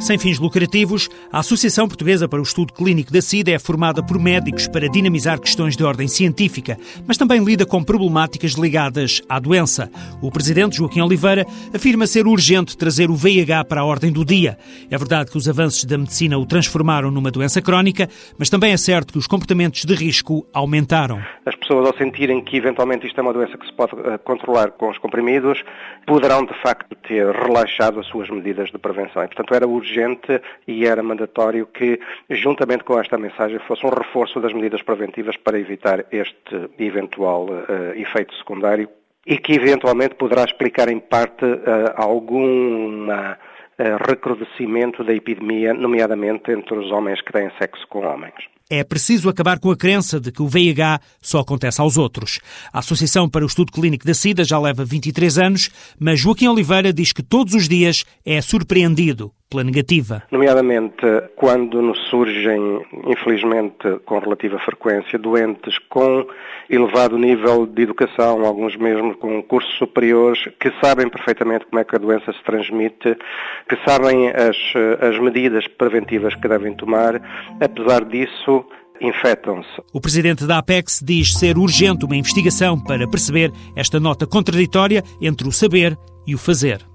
Sem fins lucrativos, a Associação Portuguesa para o Estudo Clínico da SIDA é formada por médicos para dinamizar questões de ordem científica, mas também lida com problemáticas ligadas à doença. O presidente Joaquim Oliveira afirma ser urgente trazer o VIH para a ordem do dia. É verdade que os avanços da medicina o transformaram numa doença crónica, mas também é certo que os comportamentos de risco aumentaram. As pessoas, ao sentirem que eventualmente isto é uma doença que se pode eh, controlar com os comprimidos, poderão de facto ter relaxado as suas medidas de prevenção. E, portanto, era urgente urgente e era mandatório que, juntamente com esta mensagem, fosse um reforço das medidas preventivas para evitar este eventual uh, efeito secundário e que eventualmente poderá explicar em parte uh, alguma uh, recrudescimento da epidemia, nomeadamente entre os homens que têm sexo com homens. É preciso acabar com a crença de que o VIH só acontece aos outros. A Associação para o Estudo Clínico da SIDA já leva 23 anos, mas Joaquim Oliveira diz que todos os dias é surpreendido pela negativa. Nomeadamente quando nos surgem, infelizmente, com relativa frequência, doentes com elevado nível de educação, alguns mesmo com cursos superiores, que sabem perfeitamente como é que a doença se transmite, que sabem as, as medidas preventivas que devem tomar, apesar disso, infectam-se. O presidente da Apex diz ser urgente uma investigação para perceber esta nota contraditória entre o saber e o fazer.